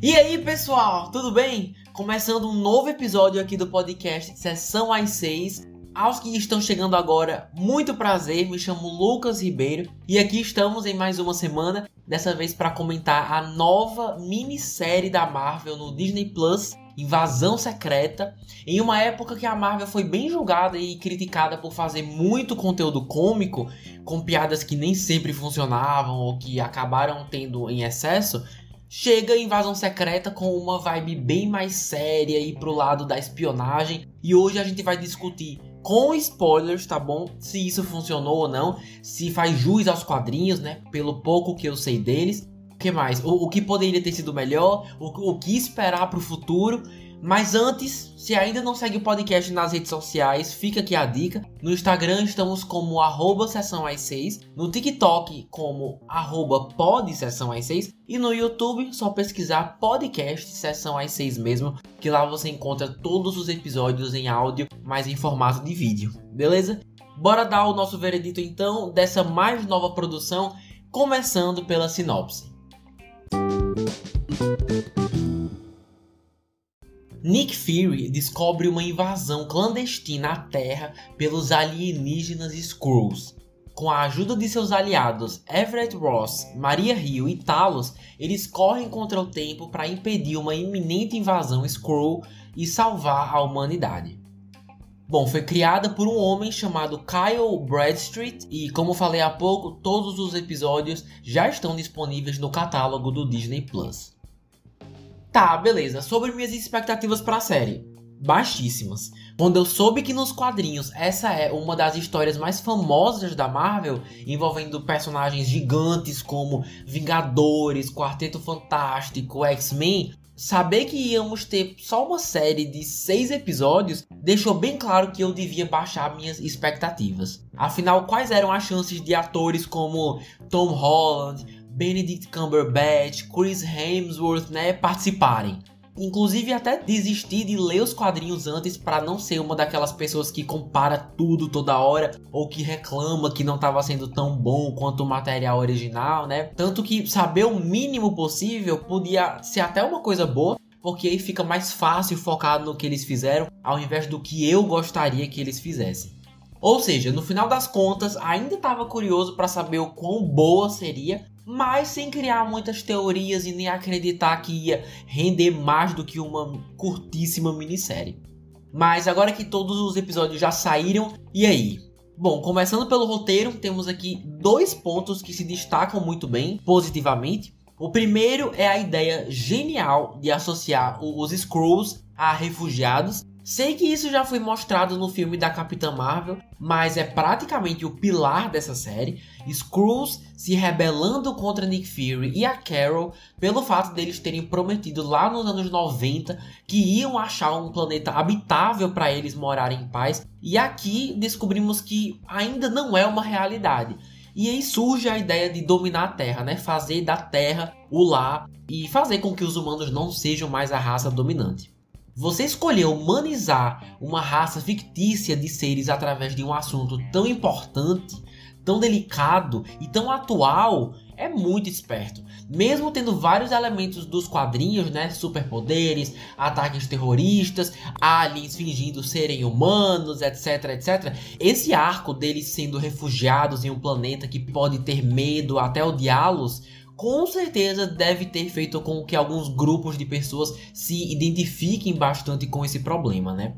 E aí, pessoal, tudo bem? Começando um novo episódio aqui do podcast Sessão às 6. Aos que estão chegando agora, muito prazer, me chamo Lucas Ribeiro e aqui estamos em mais uma semana, dessa vez para comentar a nova minissérie da Marvel no Disney Plus, Invasão Secreta, em uma época que a Marvel foi bem julgada e criticada por fazer muito conteúdo cômico, com piadas que nem sempre funcionavam ou que acabaram tendo em excesso chega Invasão Secreta com uma vibe bem mais séria e pro lado da espionagem. E hoje a gente vai discutir com spoilers, tá bom? Se isso funcionou ou não, se faz jus aos quadrinhos, né? Pelo pouco que eu sei deles. O que mais? O, o que poderia ter sido melhor? O, o que esperar pro futuro? Mas antes, se ainda não segue o podcast nas redes sociais, fica aqui a dica. No Instagram estamos como arroba sessão às 6, no TikTok como arroba pod sessão às 6 e no YouTube só pesquisar podcast sessão às 6 mesmo, que lá você encontra todos os episódios em áudio, mas em formato de vídeo, beleza? Bora dar o nosso veredito então dessa mais nova produção, começando pela sinopse. Nick Fury descobre uma invasão clandestina à Terra pelos alienígenas Skrulls. Com a ajuda de seus aliados Everett Ross, Maria Hill e Talos, eles correm contra o tempo para impedir uma iminente invasão Skrull e salvar a humanidade. Bom, foi criada por um homem chamado Kyle Bradstreet e, como falei há pouco, todos os episódios já estão disponíveis no catálogo do Disney Plus. Tá, beleza. Sobre minhas expectativas para a série. Baixíssimas. Quando eu soube que nos quadrinhos essa é uma das histórias mais famosas da Marvel, envolvendo personagens gigantes como Vingadores, Quarteto Fantástico, X-Men, saber que íamos ter só uma série de seis episódios deixou bem claro que eu devia baixar minhas expectativas. Afinal, quais eram as chances de atores como Tom Holland, Benedict Cumberbatch, Chris Hemsworth, né, participarem. Inclusive até desisti de ler os quadrinhos antes para não ser uma daquelas pessoas que compara tudo toda hora ou que reclama que não estava sendo tão bom quanto o material original, né? Tanto que saber o mínimo possível podia ser até uma coisa boa, porque aí fica mais fácil focar no que eles fizeram ao invés do que eu gostaria que eles fizessem. Ou seja, no final das contas, ainda estava curioso para saber o quão boa seria, mas sem criar muitas teorias e nem acreditar que ia render mais do que uma curtíssima minissérie. Mas agora que todos os episódios já saíram, e aí? Bom, começando pelo roteiro, temos aqui dois pontos que se destacam muito bem, positivamente. O primeiro é a ideia genial de associar os Skrulls a refugiados Sei que isso já foi mostrado no filme da Capitã Marvel, mas é praticamente o pilar dessa série. Skrulls se rebelando contra Nick Fury e a Carol pelo fato deles terem prometido lá nos anos 90 que iam achar um planeta habitável para eles morarem em paz. E aqui descobrimos que ainda não é uma realidade. E aí surge a ideia de dominar a Terra, né? Fazer da Terra o lar e fazer com que os humanos não sejam mais a raça dominante. Você escolher humanizar uma raça fictícia de seres através de um assunto tão importante, tão delicado e tão atual é muito esperto. Mesmo tendo vários elementos dos quadrinhos, né? Superpoderes, ataques terroristas, aliens fingindo serem humanos, etc, etc. Esse arco deles sendo refugiados em um planeta que pode ter medo até odiá-los com certeza deve ter feito com que alguns grupos de pessoas se identifiquem bastante com esse problema, né?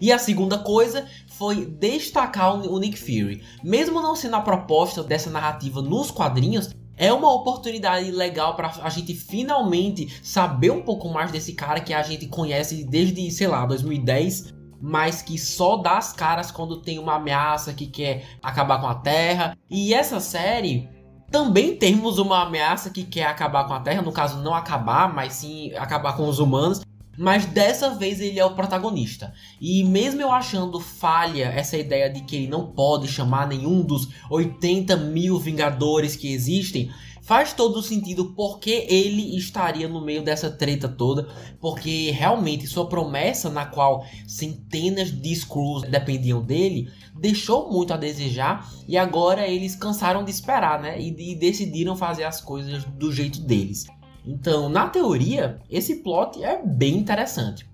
E a segunda coisa foi destacar o Nick Fury. Mesmo não sendo a proposta dessa narrativa nos quadrinhos, é uma oportunidade legal para a gente finalmente saber um pouco mais desse cara que a gente conhece desde, sei lá, 2010, mas que só dá as caras quando tem uma ameaça que quer acabar com a Terra. E essa série também temos uma ameaça que quer acabar com a Terra, no caso não acabar, mas sim acabar com os humanos. Mas dessa vez ele é o protagonista. E mesmo eu achando falha essa ideia de que ele não pode chamar nenhum dos 80 mil Vingadores que existem, faz todo sentido porque ele estaria no meio dessa treta toda, porque realmente sua promessa na qual centenas de Skrulls dependiam dele deixou muito a desejar e agora eles cansaram de esperar, né? E, e decidiram fazer as coisas do jeito deles. Então, na teoria, esse plot é bem interessante.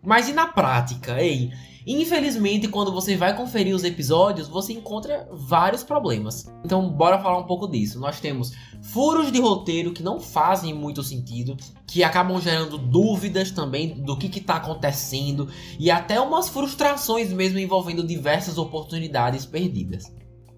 Mas e na prática, ei? Infelizmente, quando você vai conferir os episódios, você encontra vários problemas. Então, bora falar um pouco disso. Nós temos furos de roteiro que não fazem muito sentido, que acabam gerando dúvidas também do que está acontecendo e até umas frustrações mesmo envolvendo diversas oportunidades perdidas.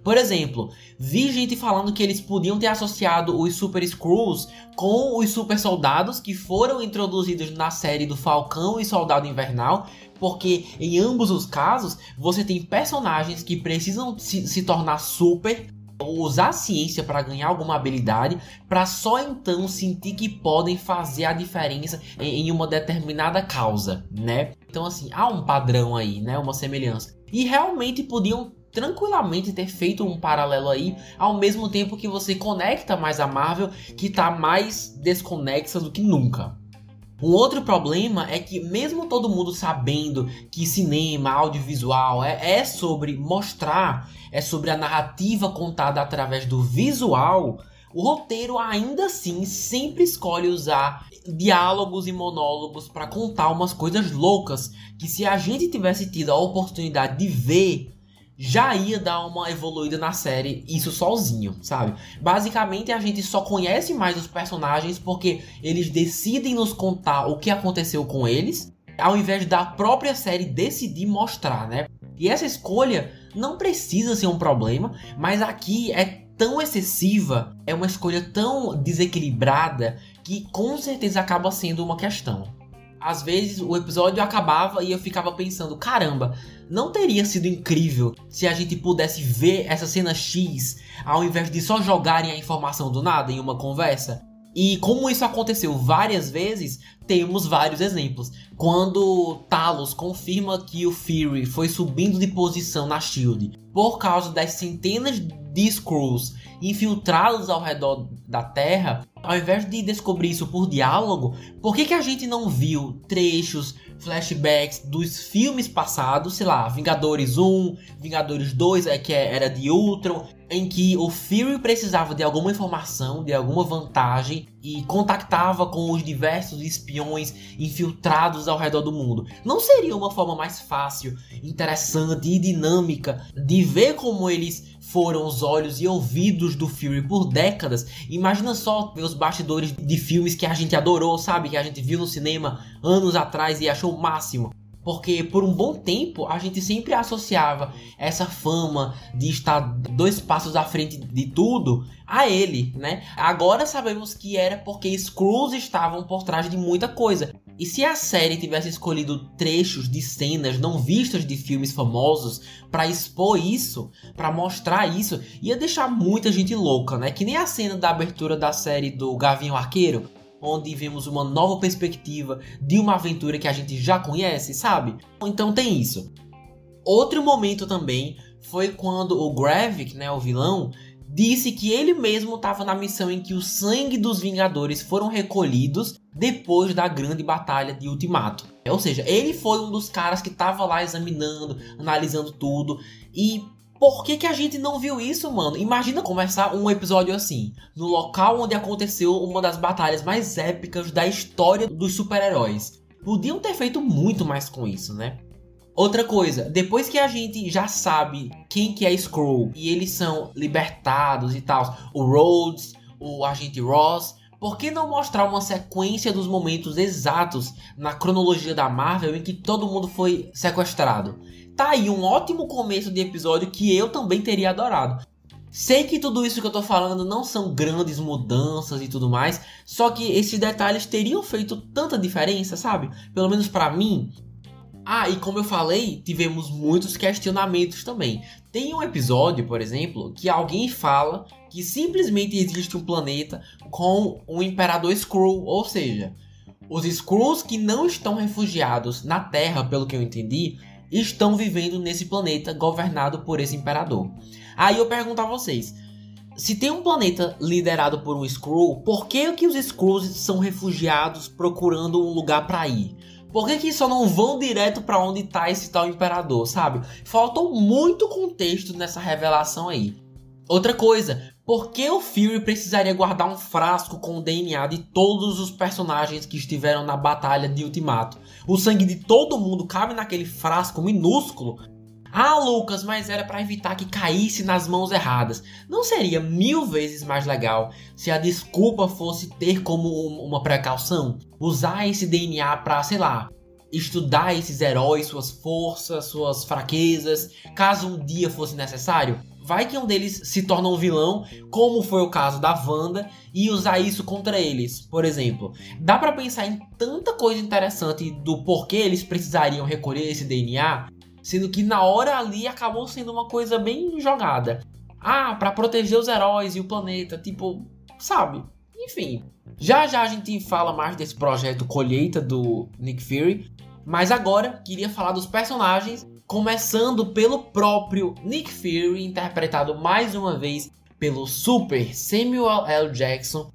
Por exemplo, vi gente falando que eles podiam ter associado os Super Skrulls com os Super Soldados que foram introduzidos na série do Falcão e Soldado Invernal, porque em ambos os casos você tem personagens que precisam se, se tornar super usar a ciência para ganhar alguma habilidade, para só então sentir que podem fazer a diferença em, uma determinada causa, né? Então assim, há um padrão aí, né? Uma semelhança. E realmente podiam tranquilamente ter feito um paralelo aí, ao mesmo tempo que você conecta mais a Marvel, que está mais desconexa do que nunca. Um outro problema é que, mesmo todo mundo sabendo que cinema, audiovisual é, é sobre mostrar, é sobre a narrativa contada através do visual, o roteiro ainda assim sempre escolhe usar diálogos e monólogos para contar umas coisas loucas que se a gente tivesse tido a oportunidade de ver já ia dar uma evoluída na série, isso sozinho, sabe? Basicamente a gente só conhece mais os personagens porque eles decidem nos contar o que aconteceu com eles, ao invés da própria série decidir mostrar, né? E essa escolha não precisa ser um problema, mas aqui é tão excessiva, é uma escolha tão desequilibrada que com certeza acaba sendo uma questão às vezes o episódio acabava e eu ficava pensando, caramba, não teria sido incrível se a gente pudesse ver essa cena X ao invés de só jogarem a informação do nada em uma conversa? E como isso aconteceu várias vezes, temos vários exemplos. Quando Talos confirma que o Fury foi subindo de posição na Shield por causa das centenas de Skrulls infiltrados ao redor da Terra, ao invés de descobrir isso por diálogo, por que, que a gente não viu trechos, flashbacks dos filmes passados, sei lá, Vingadores 1, Vingadores 2, é, que é, era de Ultron, em que o Fury precisava de alguma informação, de alguma vantagem e contactava com os diversos espiões infiltrados ao redor do mundo. Não seria uma forma mais fácil, interessante e dinâmica de ver como eles foram os olhos e ouvidos do Fury por décadas. Imagina só os bastidores de filmes que a gente adorou, sabe? Que a gente viu no cinema anos atrás e achou o máximo. Porque por um bom tempo a gente sempre associava essa fama de estar dois passos à frente de tudo a ele, né? Agora sabemos que era porque Skrulls estavam por trás de muita coisa. E se a série tivesse escolhido trechos de cenas não vistas de filmes famosos para expor isso, para mostrar isso, ia deixar muita gente louca, né? Que nem a cena da abertura da série do Gavinho Arqueiro, onde vemos uma nova perspectiva de uma aventura que a gente já conhece, sabe? Então tem isso. Outro momento também foi quando o Gravik, né, o vilão, disse que ele mesmo estava na missão em que o sangue dos Vingadores foram recolhidos depois da grande batalha de Ultimato. Ou seja, ele foi um dos caras que estava lá examinando, analisando tudo e por que, que a gente não viu isso, mano? Imagina começar um episódio assim, no local onde aconteceu uma das batalhas mais épicas da história dos super-heróis. Podiam ter feito muito mais com isso, né? Outra coisa, depois que a gente já sabe quem que é Skrull e eles são libertados e tal, o Rhodes, o agente Ross, por que não mostrar uma sequência dos momentos exatos na cronologia da Marvel em que todo mundo foi sequestrado? Tá aí um ótimo começo de episódio que eu também teria adorado. Sei que tudo isso que eu tô falando não são grandes mudanças e tudo mais, só que esses detalhes teriam feito tanta diferença, sabe? Pelo menos para mim, ah, e como eu falei, tivemos muitos questionamentos também. Tem um episódio, por exemplo, que alguém fala que simplesmente existe um planeta com um imperador Skrull, ou seja, os Skrulls que não estão refugiados na Terra, pelo que eu entendi, estão vivendo nesse planeta governado por esse imperador. Aí eu pergunto a vocês, se tem um planeta liderado por um Skrull, por que, que os Skrulls são refugiados procurando um lugar para ir? Por que, que só não vão direto para onde tá esse tal imperador, sabe? Faltou muito contexto nessa revelação aí. Outra coisa, por que o Fury precisaria guardar um frasco com o DNA de todos os personagens que estiveram na batalha de Ultimato? O sangue de todo mundo cabe naquele frasco minúsculo? Ah, Lucas, mas era para evitar que caísse nas mãos erradas. Não seria mil vezes mais legal se a desculpa fosse ter como uma precaução? Usar esse DNA para, sei lá, estudar esses heróis, suas forças, suas fraquezas, caso um dia fosse necessário? Vai que um deles se torna um vilão, como foi o caso da Wanda, e usar isso contra eles, por exemplo. Dá para pensar em tanta coisa interessante do porquê eles precisariam recolher esse DNA Sendo que na hora ali acabou sendo uma coisa bem jogada. Ah, para proteger os heróis e o planeta, tipo, sabe? Enfim. Já já a gente fala mais desse projeto Colheita do Nick Fury, mas agora queria falar dos personagens, começando pelo próprio Nick Fury, interpretado mais uma vez pelo super Samuel L. Jackson.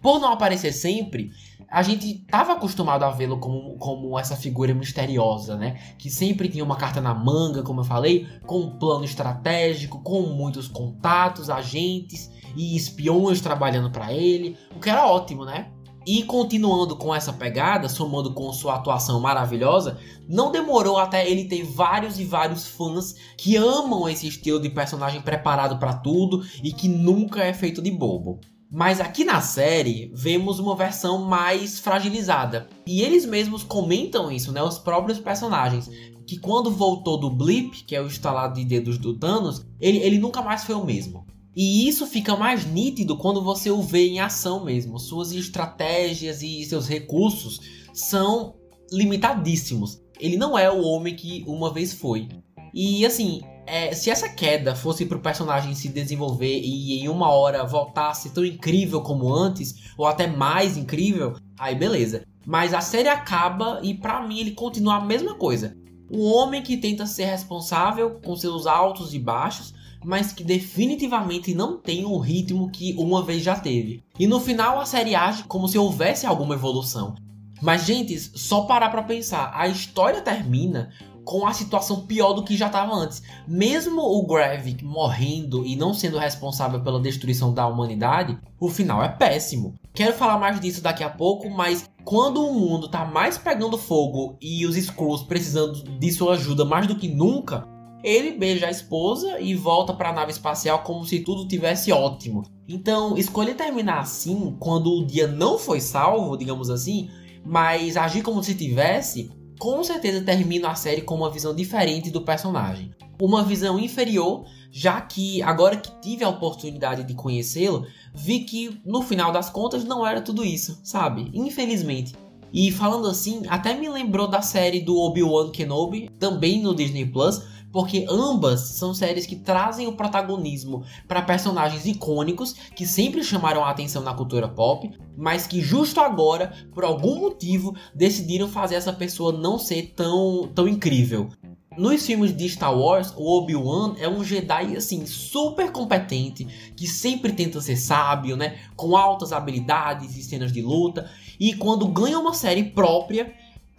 Por não aparecer sempre, a gente estava acostumado a vê-lo como, como essa figura misteriosa, né? Que sempre tinha uma carta na manga, como eu falei, com um plano estratégico, com muitos contatos, agentes e espiões trabalhando para ele, o que era ótimo, né? E continuando com essa pegada, somando com sua atuação maravilhosa, não demorou até ele ter vários e vários fãs que amam esse estilo de personagem preparado para tudo e que nunca é feito de bobo. Mas aqui na série vemos uma versão mais fragilizada. E eles mesmos comentam isso, né? Os próprios personagens. Que quando voltou do blip, que é o instalado de dedos do Thanos, ele, ele nunca mais foi o mesmo. E isso fica mais nítido quando você o vê em ação mesmo. Suas estratégias e seus recursos são limitadíssimos. Ele não é o homem que uma vez foi. E assim, é, se essa queda fosse pro personagem se desenvolver e em uma hora voltasse tão incrível como antes, ou até mais incrível, aí beleza. Mas a série acaba e para mim ele continua a mesma coisa. Um homem que tenta ser responsável com seus altos e baixos, mas que definitivamente não tem o ritmo que uma vez já teve. E no final a série age como se houvesse alguma evolução. Mas, gente, só parar pra pensar, a história termina com a situação pior do que já estava antes. Mesmo o Gravik morrendo e não sendo responsável pela destruição da humanidade, o final é péssimo. Quero falar mais disso daqui a pouco, mas quando o mundo tá mais pegando fogo e os Skrulls precisando de sua ajuda mais do que nunca, ele beija a esposa e volta para a nave espacial como se tudo tivesse ótimo. Então, escolher terminar assim, quando o dia não foi salvo, digamos assim, mas agir como se tivesse, com certeza termino a série com uma visão diferente do personagem. Uma visão inferior, já que agora que tive a oportunidade de conhecê-lo, vi que no final das contas não era tudo isso, sabe? Infelizmente. E falando assim, até me lembrou da série do Obi-Wan Kenobi, também no Disney Plus, porque ambas são séries que trazem o protagonismo para personagens icônicos que sempre chamaram a atenção na cultura pop, mas que justo agora, por algum motivo, decidiram fazer essa pessoa não ser tão, tão incrível. Nos filmes de Star Wars, o Obi-Wan é um Jedi assim super competente, que sempre tenta ser sábio, né, com altas habilidades e cenas de luta, e quando ganha uma série própria,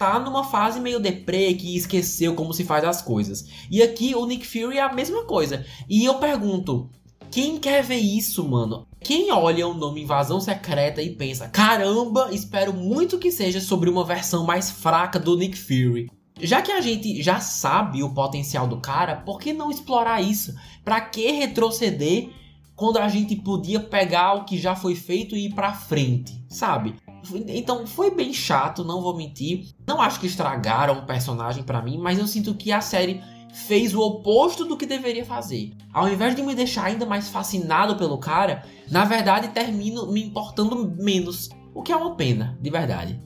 tá numa fase meio deprê que esqueceu como se faz as coisas. E aqui o Nick Fury é a mesma coisa. E eu pergunto, quem quer ver isso, mano? Quem olha o nome Invasão Secreta e pensa, caramba, espero muito que seja sobre uma versão mais fraca do Nick Fury. Já que a gente já sabe o potencial do cara, por que não explorar isso? Pra que retroceder quando a gente podia pegar o que já foi feito e ir pra frente, sabe? Então foi bem chato, não vou mentir. Não acho que estragaram o personagem para mim, mas eu sinto que a série fez o oposto do que deveria fazer. Ao invés de me deixar ainda mais fascinado pelo cara, na verdade termino me importando menos, o que é uma pena, de verdade.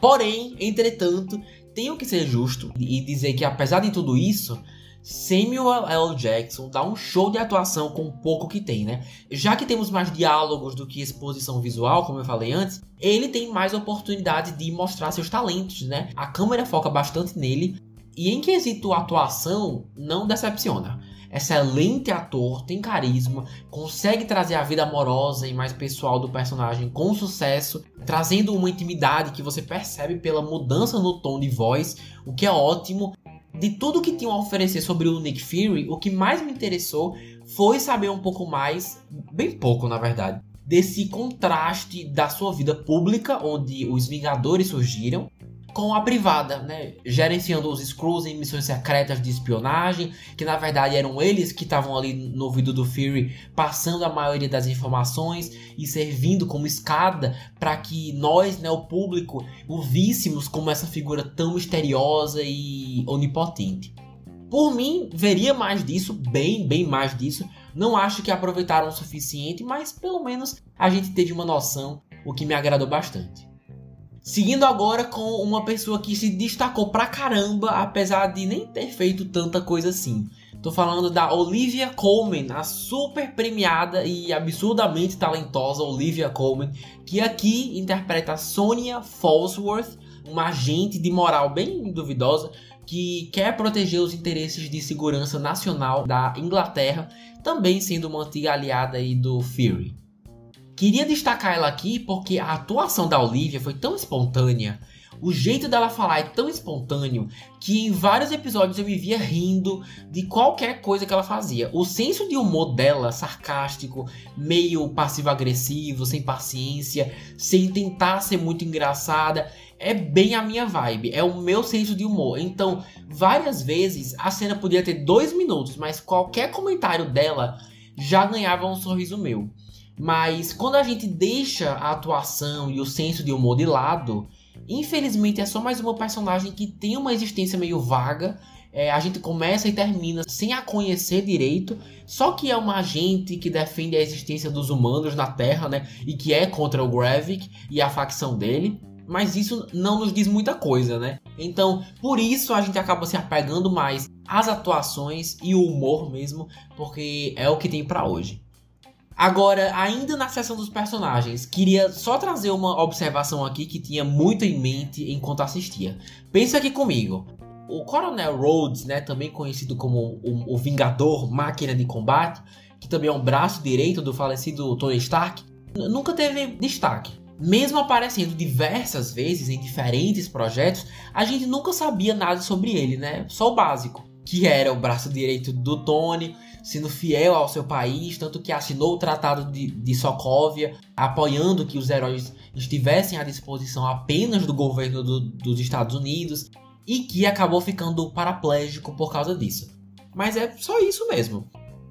Porém, entretanto, tenho que ser justo e dizer que apesar de tudo isso, Samuel L. Jackson dá um show de atuação com pouco que tem, né? Já que temos mais diálogos do que exposição visual, como eu falei antes, ele tem mais oportunidade de mostrar seus talentos, né? A câmera foca bastante nele e em quesito atuação, não decepciona. excelente ator, tem carisma, consegue trazer a vida amorosa e mais pessoal do personagem com sucesso, trazendo uma intimidade que você percebe pela mudança no tom de voz, o que é ótimo. De tudo que tinham a oferecer sobre o Nick Fury, o que mais me interessou foi saber um pouco mais, bem pouco na verdade, desse contraste da sua vida pública, onde os Vingadores surgiram, com a privada, né? Gerenciando os Skrulls em missões secretas de espionagem, que na verdade eram eles que estavam ali no ouvido do Fury, passando a maioria das informações e servindo como escada para que nós, né, o público, o víssemos como essa figura tão misteriosa e onipotente. Por mim, veria mais disso, bem, bem mais disso. Não acho que aproveitaram o suficiente, mas pelo menos a gente teve uma noção, o que me agradou bastante. Seguindo agora com uma pessoa que se destacou pra caramba, apesar de nem ter feito tanta coisa assim. Tô falando da Olivia Colman, a super premiada e absurdamente talentosa Olivia Colman, que aqui interpreta Sonia Falsworth, uma agente de moral bem duvidosa que quer proteger os interesses de segurança nacional da Inglaterra, também sendo uma antiga aliada aí do Fury. Queria destacar ela aqui porque a atuação da Olivia foi tão espontânea, o jeito dela falar é tão espontâneo que em vários episódios eu me via rindo de qualquer coisa que ela fazia. O senso de humor dela, sarcástico, meio passivo-agressivo, sem paciência, sem tentar ser muito engraçada, é bem a minha vibe, é o meu senso de humor. Então, várias vezes a cena podia ter dois minutos, mas qualquer comentário dela já ganhava um sorriso meu. Mas quando a gente deixa a atuação e o senso de humor de lado, infelizmente é só mais uma personagem que tem uma existência meio vaga. É, a gente começa e termina sem a conhecer direito, só que é uma agente que defende a existência dos humanos na Terra, né? E que é contra o Gravik e a facção dele. Mas isso não nos diz muita coisa, né? Então, por isso a gente acaba se apegando mais às atuações e o humor mesmo, porque é o que tem para hoje. Agora, ainda na seção dos personagens, queria só trazer uma observação aqui que tinha muito em mente enquanto assistia. Pensa aqui comigo. O Coronel Rhodes, né, também conhecido como o, o Vingador Máquina de Combate, que também é um braço direito do falecido Tony Stark, nunca teve destaque. Mesmo aparecendo diversas vezes em diferentes projetos, a gente nunca sabia nada sobre ele, né? Só o básico, que era o braço direito do Tony, sendo fiel ao seu país, tanto que assinou o Tratado de, de Sokovia, apoiando que os heróis estivessem à disposição apenas do governo do, dos Estados Unidos, e que acabou ficando paraplégico por causa disso. Mas é só isso mesmo.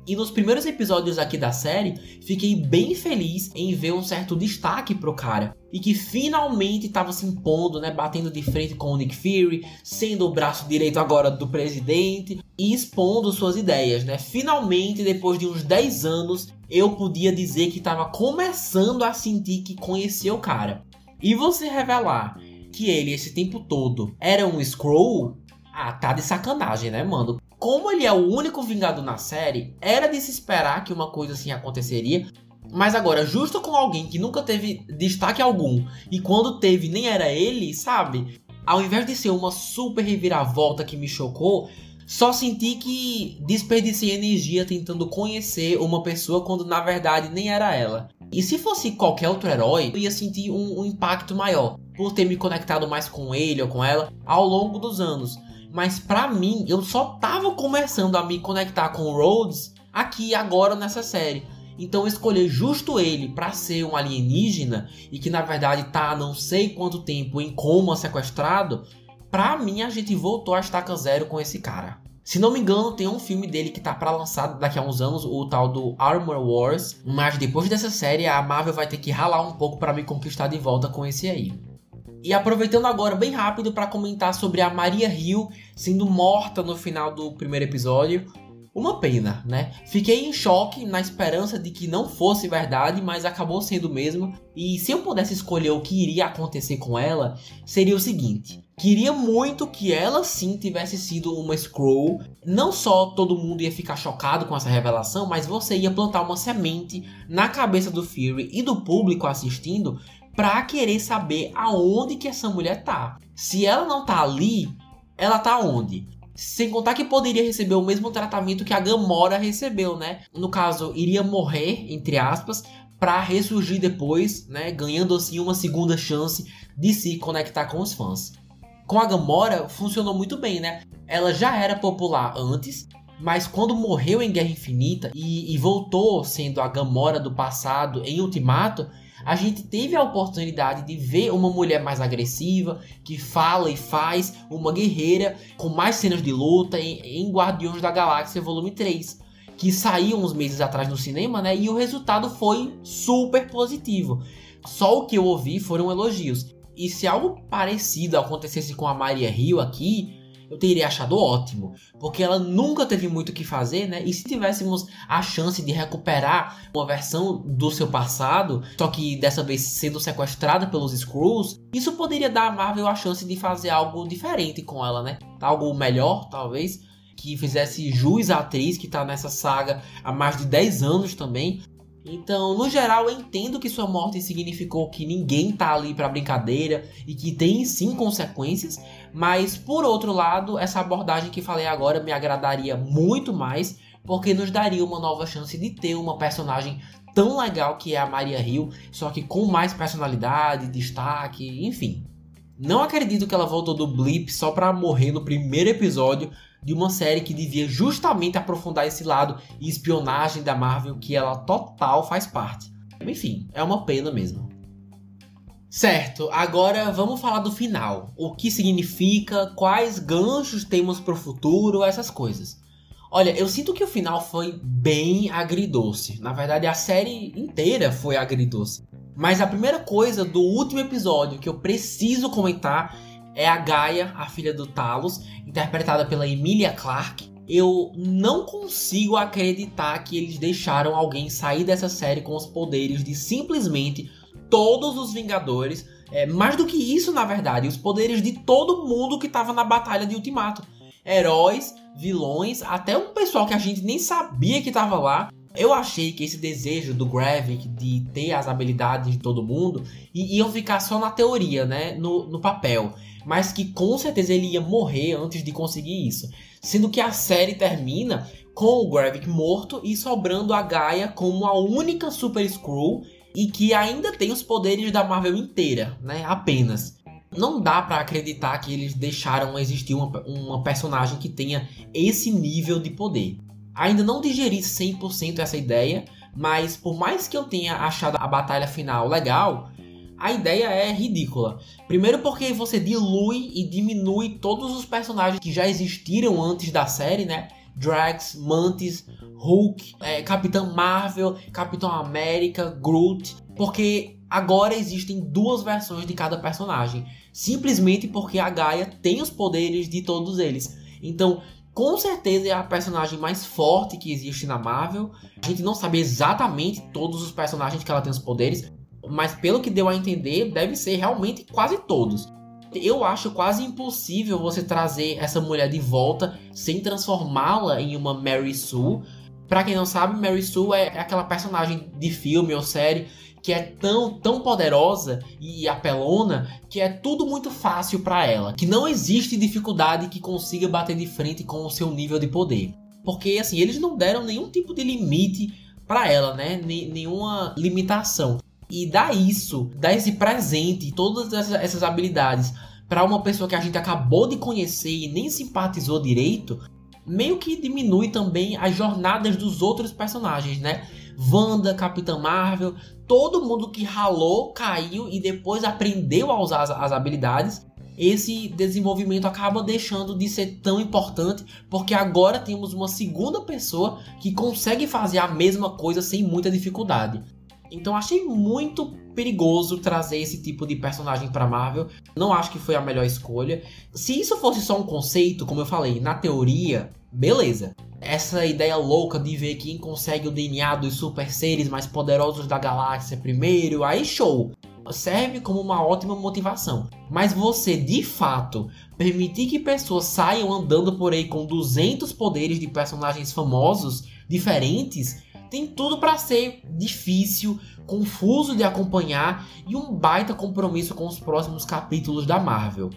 E nos primeiros episódios aqui da série, fiquei bem feliz em ver um certo destaque pro cara. E que finalmente estava se impondo, né? Batendo de frente com o Nick Fury, sendo o braço direito agora do presidente e expondo suas ideias, né? Finalmente, depois de uns 10 anos, eu podia dizer que estava começando a sentir que conhecia o cara. E você revelar que ele, esse tempo todo, era um Scroll, ah, tá de sacanagem, né, mano? Como ele é o único vingado na série, era de se esperar que uma coisa assim aconteceria. Mas agora, justo com alguém que nunca teve destaque algum, e quando teve nem era ele, sabe? Ao invés de ser uma super reviravolta que me chocou, só senti que desperdicei energia tentando conhecer uma pessoa quando na verdade nem era ela. E se fosse qualquer outro herói, eu ia sentir um, um impacto maior por ter me conectado mais com ele ou com ela ao longo dos anos. Mas para mim, eu só tava começando a me conectar com o Rhodes aqui agora nessa série. Então escolher justo ele para ser um alienígena e que na verdade tá há não sei quanto tempo em coma sequestrado, pra mim a gente voltou a estaca zero com esse cara. Se não me engano, tem um filme dele que tá para lançar daqui a uns anos, o tal do Armor Wars, mas depois dessa série a Marvel vai ter que ralar um pouco para me conquistar de volta com esse aí. E aproveitando agora bem rápido para comentar sobre a Maria Hill sendo morta no final do primeiro episódio. Uma pena, né? Fiquei em choque na esperança de que não fosse verdade, mas acabou sendo mesmo. E se eu pudesse escolher o que iria acontecer com ela, seria o seguinte: queria muito que ela sim tivesse sido uma Scroll. Não só todo mundo ia ficar chocado com essa revelação, mas você ia plantar uma semente na cabeça do Fury e do público assistindo pra querer saber aonde que essa mulher tá. Se ela não tá ali, ela tá onde? Sem contar que poderia receber o mesmo tratamento que a Gamora recebeu, né? No caso, iria morrer, entre aspas, para ressurgir depois, né? Ganhando assim uma segunda chance de se conectar com os fãs. Com a Gamora funcionou muito bem, né? Ela já era popular antes, mas quando morreu em Guerra Infinita e, e voltou sendo a Gamora do passado em Ultimato, a gente teve a oportunidade de ver uma mulher mais agressiva, que fala e faz, uma guerreira, com mais cenas de luta em, em Guardiões da Galáxia Volume 3, que saiu uns meses atrás no cinema, né? E o resultado foi super positivo. Só o que eu ouvi foram elogios. E se algo parecido acontecesse com a Maria Rio aqui, eu teria achado ótimo, porque ela nunca teve muito o que fazer, né? E se tivéssemos a chance de recuperar uma versão do seu passado, só que dessa vez sendo sequestrada pelos Skrulls, isso poderia dar a Marvel a chance de fazer algo diferente com ela, né? Algo melhor, talvez, que fizesse jus à atriz que tá nessa saga há mais de 10 anos também. Então, no geral, eu entendo que sua morte significou que ninguém tá ali para brincadeira e que tem sim consequências, mas por outro lado, essa abordagem que falei agora me agradaria muito mais, porque nos daria uma nova chance de ter uma personagem tão legal que é a Maria Hill, só que com mais personalidade, destaque, enfim. Não acredito que ela voltou do blip só para morrer no primeiro episódio de uma série que devia justamente aprofundar esse lado e espionagem da Marvel que ela total faz parte. Enfim, é uma pena mesmo. Certo, agora vamos falar do final. O que significa, quais ganchos temos para o futuro, essas coisas. Olha, eu sinto que o final foi bem agridoce. Na verdade, a série inteira foi agridoce. Mas a primeira coisa do último episódio que eu preciso comentar é a Gaia, a filha do Talos, interpretada pela Emilia Clarke. Eu não consigo acreditar que eles deixaram alguém sair dessa série com os poderes de simplesmente todos os Vingadores. É, mais do que isso, na verdade, os poderes de todo mundo que estava na batalha de Ultimato. Heróis, vilões, até um pessoal que a gente nem sabia que estava lá. Eu achei que esse desejo do Gravik de ter as habilidades de todo mundo iam ficar só na teoria, né? No, no papel mas que com certeza ele ia morrer antes de conseguir isso. Sendo que a série termina com o Gravik morto e sobrando a Gaia como a única Super Skrull e que ainda tem os poderes da Marvel inteira, né? Apenas. Não dá para acreditar que eles deixaram existir uma, uma personagem que tenha esse nível de poder. Ainda não digeri 100% essa ideia, mas por mais que eu tenha achado a batalha final legal, a ideia é ridícula. Primeiro porque você dilui e diminui todos os personagens que já existiram antes da série, né? Drax, Mantis, Hulk, é, Capitão Marvel, Capitão América, Groot, porque agora existem duas versões de cada personagem, simplesmente porque a Gaia tem os poderes de todos eles. Então, com certeza é a personagem mais forte que existe na Marvel. A gente não sabe exatamente todos os personagens que ela tem os poderes, mas pelo que deu a entender, deve ser realmente quase todos. Eu acho quase impossível você trazer essa mulher de volta sem transformá-la em uma Mary Sue. Para quem não sabe, Mary Sue é aquela personagem de filme ou série que é tão, tão poderosa e apelona que é tudo muito fácil para ela, que não existe dificuldade que consiga bater de frente com o seu nível de poder. Porque assim, eles não deram nenhum tipo de limite para ela, né? Nenhuma limitação e dar isso, dar esse presente, todas essas, habilidades para uma pessoa que a gente acabou de conhecer e nem simpatizou direito, meio que diminui também as jornadas dos outros personagens, né? Wanda, Capitã Marvel, todo mundo que ralou, caiu e depois aprendeu a usar as, as habilidades. Esse desenvolvimento acaba deixando de ser tão importante, porque agora temos uma segunda pessoa que consegue fazer a mesma coisa sem muita dificuldade. Então achei muito perigoso trazer esse tipo de personagem para Marvel. Não acho que foi a melhor escolha. Se isso fosse só um conceito, como eu falei, na teoria, beleza. Essa ideia louca de ver quem consegue o DNA dos super seres mais poderosos da galáxia primeiro, aí show. Serve como uma ótima motivação. Mas você, de fato, permitir que pessoas saiam andando por aí com 200 poderes de personagens famosos diferentes tem tudo para ser difícil, confuso de acompanhar e um baita compromisso com os próximos capítulos da Marvel.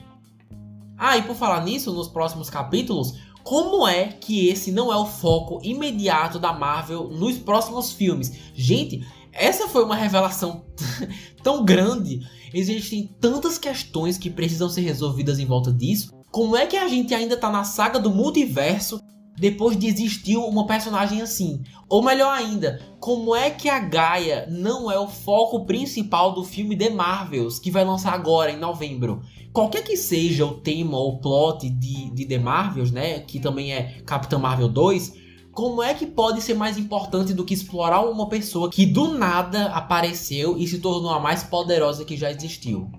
Ah, e por falar nisso, nos próximos capítulos, como é que esse não é o foco imediato da Marvel nos próximos filmes? Gente, essa foi uma revelação tão grande. Existem tantas questões que precisam ser resolvidas em volta disso. Como é que a gente ainda tá na saga do multiverso depois de existir uma personagem assim? Ou melhor ainda, como é que a Gaia não é o foco principal do filme The Marvels, que vai lançar agora em novembro? Qualquer que seja o tema ou plot de, de The Marvels, né, que também é Capitã Marvel 2, como é que pode ser mais importante do que explorar uma pessoa que do nada apareceu e se tornou a mais poderosa que já existiu?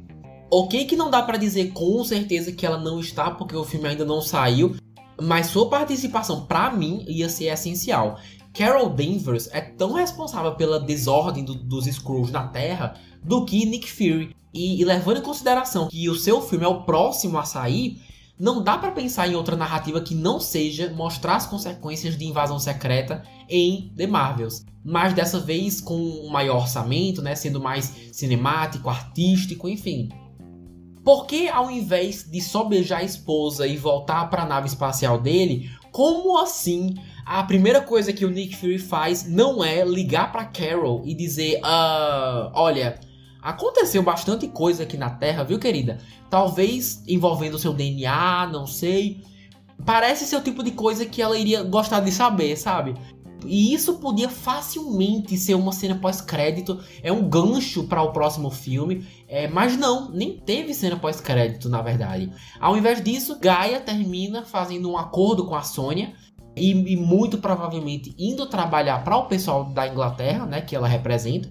Ok que não dá para dizer com certeza que ela não está porque o filme ainda não saiu, mas sua participação para mim ia ser essencial. Carol Danvers é tão responsável pela desordem do, dos Skrulls na Terra do que Nick Fury. E, e, levando em consideração que o seu filme é o próximo a sair, não dá para pensar em outra narrativa que não seja mostrar as consequências de invasão secreta em The Marvels. Mas dessa vez com um maior orçamento, né, sendo mais cinemático, artístico, enfim. Por que ao invés de só beijar a esposa e voltar para a nave espacial dele, como assim a primeira coisa que o Nick Fury faz não é ligar para Carol e dizer, uh, olha, Aconteceu bastante coisa aqui na Terra, viu, querida? Talvez envolvendo seu DNA, não sei. Parece ser o tipo de coisa que ela iria gostar de saber, sabe? E isso podia facilmente ser uma cena pós-crédito, é um gancho para o próximo filme, é, mas não, nem teve cena pós-crédito na verdade. Ao invés disso, Gaia termina fazendo um acordo com a Sônia e, e muito provavelmente indo trabalhar para o pessoal da Inglaterra, né, que ela representa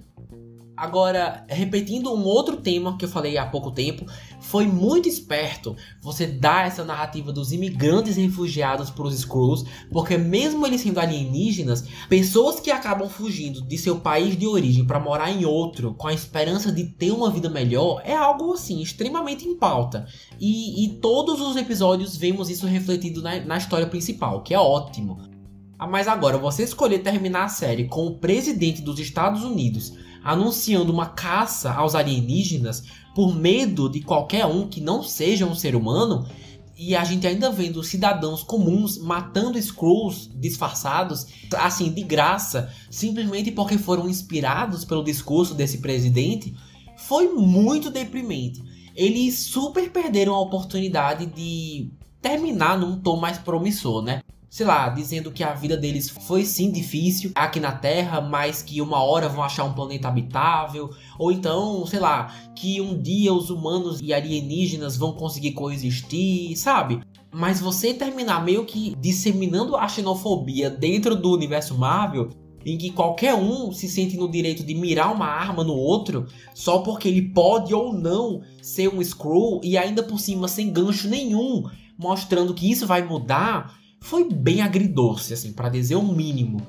Agora, repetindo um outro tema que eu falei há pouco tempo, foi muito esperto você dar essa narrativa dos imigrantes refugiados para os Skrulls, porque mesmo eles sendo alienígenas, pessoas que acabam fugindo de seu país de origem para morar em outro, com a esperança de ter uma vida melhor, é algo assim extremamente em pauta. E, e todos os episódios vemos isso refletido na, na história principal, que é ótimo. Ah, mas agora, você escolher terminar a série com o presidente dos Estados Unidos anunciando uma caça aos alienígenas por medo de qualquer um que não seja um ser humano, e a gente ainda vendo cidadãos comuns matando Skrulls disfarçados, assim, de graça, simplesmente porque foram inspirados pelo discurso desse presidente, foi muito deprimente. Eles super perderam a oportunidade de terminar num tom mais promissor, né? Sei lá, dizendo que a vida deles foi sim difícil aqui na Terra, mas que uma hora vão achar um planeta habitável, ou então, sei lá, que um dia os humanos e alienígenas vão conseguir coexistir, sabe? Mas você terminar meio que disseminando a xenofobia dentro do universo Marvel, em que qualquer um se sente no direito de mirar uma arma no outro só porque ele pode ou não ser um Skrull e ainda por cima sem gancho nenhum, mostrando que isso vai mudar foi bem agridoce, assim, para dizer o mínimo.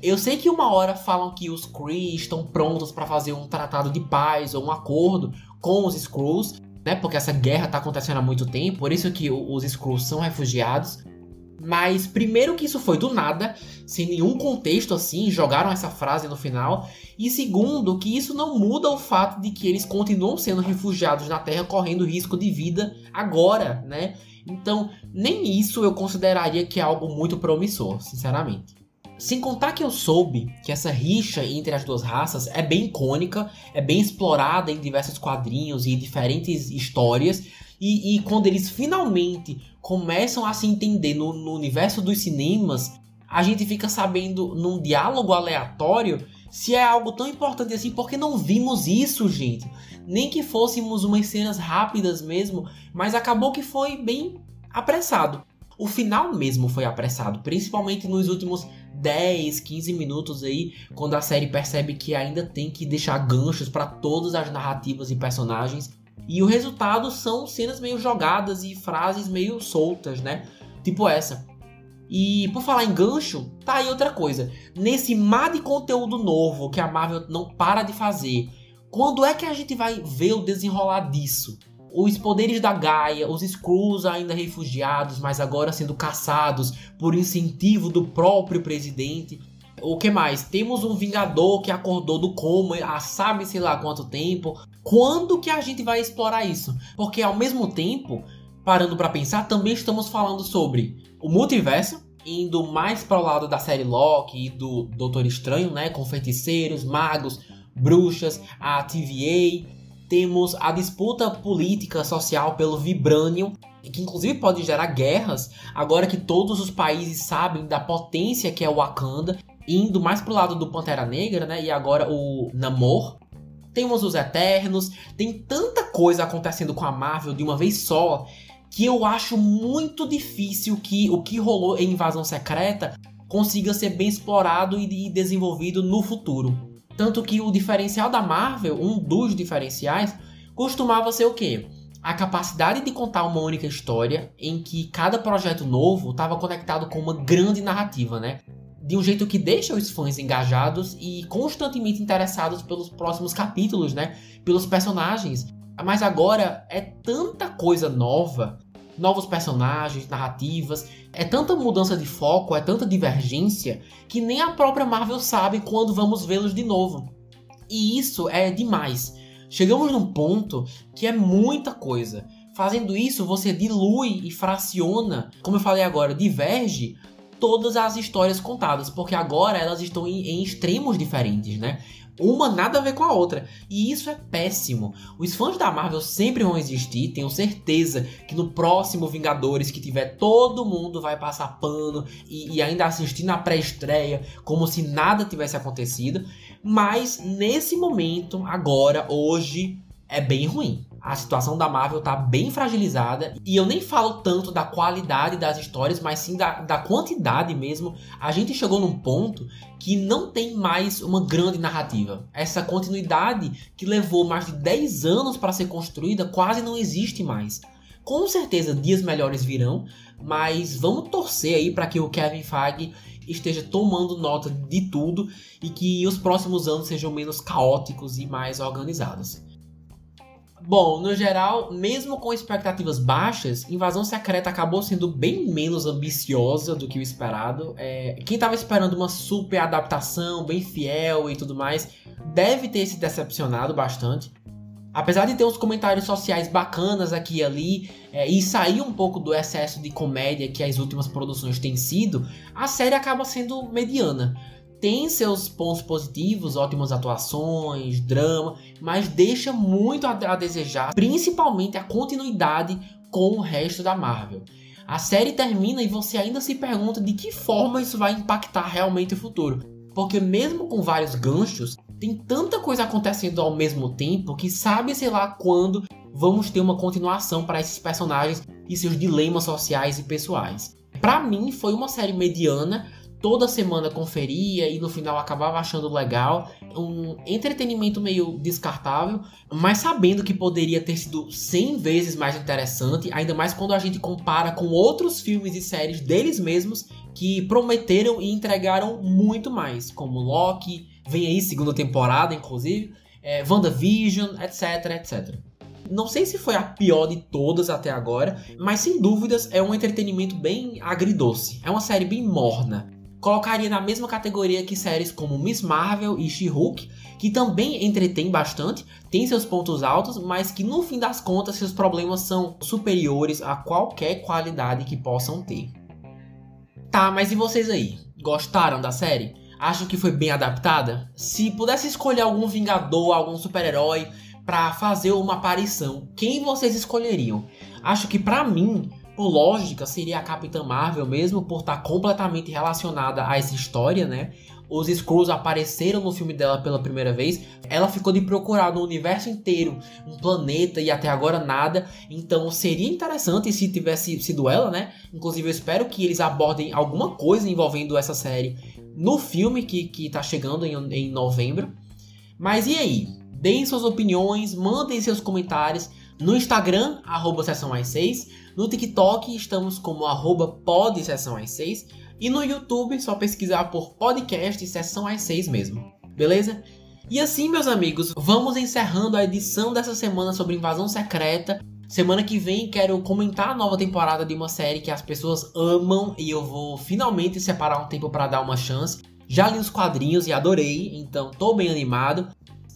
Eu sei que uma hora falam que os Kree estão prontos para fazer um tratado de paz ou um acordo com os Skrulls, né? Porque essa guerra tá acontecendo há muito tempo, por isso que os Skrulls são refugiados. Mas primeiro que isso foi do nada, sem nenhum contexto assim, jogaram essa frase no final. E segundo, que isso não muda o fato de que eles continuam sendo refugiados na Terra correndo risco de vida agora, né? Então, nem isso eu consideraria que é algo muito promissor, sinceramente. Sem contar que eu soube que essa rixa entre as duas raças é bem icônica, é bem explorada em diversos quadrinhos e diferentes histórias, e, e quando eles finalmente começam a se entender no, no universo dos cinemas, a gente fica sabendo num diálogo aleatório se é algo tão importante assim, porque não vimos isso, gente? Nem que fôssemos umas cenas rápidas mesmo, mas acabou que foi bem apressado. O final mesmo foi apressado, principalmente nos últimos 10, 15 minutos aí, quando a série percebe que ainda tem que deixar ganchos para todas as narrativas e personagens. E o resultado são cenas meio jogadas e frases meio soltas, né? Tipo essa. E por falar em gancho, tá aí outra coisa. Nesse mar de conteúdo novo que a Marvel não para de fazer, quando é que a gente vai ver o desenrolar disso? Os poderes da Gaia, os Skrulls ainda refugiados, mas agora sendo caçados por incentivo do próprio presidente. O que mais? Temos um Vingador que acordou do coma há sabe sei lá quanto tempo. Quando que a gente vai explorar isso? Porque ao mesmo tempo, parando para pensar, também estamos falando sobre o multiverso, indo mais para o lado da série Loki e do Doutor Estranho, né, com feiticeiros, magos, bruxas, a TVA, temos a disputa política social pelo Vibranium, que inclusive pode gerar guerras, agora que todos os países sabem da potência que é o Wakanda, indo mais pro lado do Pantera Negra, né? E agora o Namor. Temos os Eternos, tem tanta coisa acontecendo com a Marvel de uma vez só que eu acho muito difícil que o que rolou em Invasão Secreta consiga ser bem explorado e desenvolvido no futuro. Tanto que o diferencial da Marvel, um dos diferenciais, costumava ser o quê? A capacidade de contar uma única história em que cada projeto novo estava conectado com uma grande narrativa, né? De um jeito que deixa os fãs engajados e constantemente interessados pelos próximos capítulos, né? Pelos personagens. Mas agora é tanta coisa nova novos personagens, narrativas. É tanta mudança de foco, é tanta divergência, que nem a própria Marvel sabe quando vamos vê-los de novo. E isso é demais. Chegamos num ponto que é muita coisa. Fazendo isso, você dilui e fraciona, como eu falei agora, diverge todas as histórias contadas, porque agora elas estão em, em extremos diferentes, né? Uma nada a ver com a outra. E isso é péssimo. Os fãs da Marvel sempre vão existir, tenho certeza que no próximo Vingadores que tiver, todo mundo vai passar pano e, e ainda assistir na pré-estreia como se nada tivesse acontecido. Mas nesse momento, agora, hoje, é bem ruim a situação da Marvel tá bem fragilizada. E eu nem falo tanto da qualidade das histórias, mas sim da, da quantidade mesmo. A gente chegou num ponto que não tem mais uma grande narrativa. Essa continuidade que levou mais de 10 anos para ser construída quase não existe mais. Com certeza dias melhores virão, mas vamos torcer aí para que o Kevin Feige esteja tomando nota de tudo e que os próximos anos sejam menos caóticos e mais organizados. Bom, no geral, mesmo com expectativas baixas, Invasão Secreta acabou sendo bem menos ambiciosa do que o esperado. É, quem estava esperando uma super adaptação, bem fiel e tudo mais, deve ter se decepcionado bastante. Apesar de ter uns comentários sociais bacanas aqui e ali, é, e sair um pouco do excesso de comédia que as últimas produções têm sido, a série acaba sendo mediana tem seus pontos positivos, ótimas atuações, drama, mas deixa muito a, a desejar, principalmente a continuidade com o resto da Marvel. A série termina e você ainda se pergunta de que forma isso vai impactar realmente o futuro. Porque mesmo com vários ganchos, tem tanta coisa acontecendo ao mesmo tempo que sabe, sei lá, quando vamos ter uma continuação para esses personagens e seus dilemas sociais e pessoais. Para mim foi uma série mediana, toda semana conferia e no final acabava achando legal. Um entretenimento meio descartável, mas sabendo que poderia ter sido 100 vezes mais interessante, ainda mais quando a gente compara com outros filmes e séries deles mesmos que prometeram e entregaram muito mais, como Loki, vem aí segunda temporada, inclusive, é, WandaVision, etc, etc. Não sei se foi a pior de todas até agora, mas sem dúvidas é um entretenimento bem agridoce. É uma série bem morna colocaria na mesma categoria que séries como Miss Marvel e She-Hulk, que também entretém bastante, tem seus pontos altos, mas que no fim das contas seus problemas são superiores a qualquer qualidade que possam ter. Tá, mas e vocês aí? Gostaram da série? Acham que foi bem adaptada? Se pudesse escolher algum vingador, algum super-herói para fazer uma aparição, quem vocês escolheriam? Acho que para mim lógica, seria a Capitã Marvel mesmo, por estar completamente relacionada a essa história, né? Os Skrulls apareceram no filme dela pela primeira vez. Ela ficou de procurar no universo inteiro um planeta e até agora nada. Então seria interessante se tivesse sido ela, né? Inclusive eu espero que eles abordem alguma coisa envolvendo essa série no filme que, que tá chegando em, em novembro. Mas e aí? Deem suas opiniões, mandem seus comentários no Instagram, arroba sessão 6 no TikTok estamos como arroba sessão às 6 e no YouTube só pesquisar por podcast sessão às 6 mesmo. Beleza? E assim, meus amigos, vamos encerrando a edição dessa semana sobre invasão secreta. Semana que vem quero comentar a nova temporada de uma série que as pessoas amam e eu vou finalmente separar um tempo para dar uma chance. Já li os quadrinhos e adorei, então tô bem animado.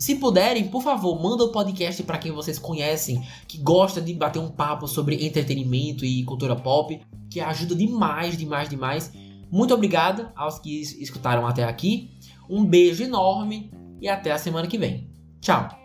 Se puderem, por favor, manda o podcast para quem vocês conhecem, que gosta de bater um papo sobre entretenimento e cultura pop, que ajuda demais, demais, demais. Muito obrigado aos que escutaram até aqui. Um beijo enorme e até a semana que vem. Tchau!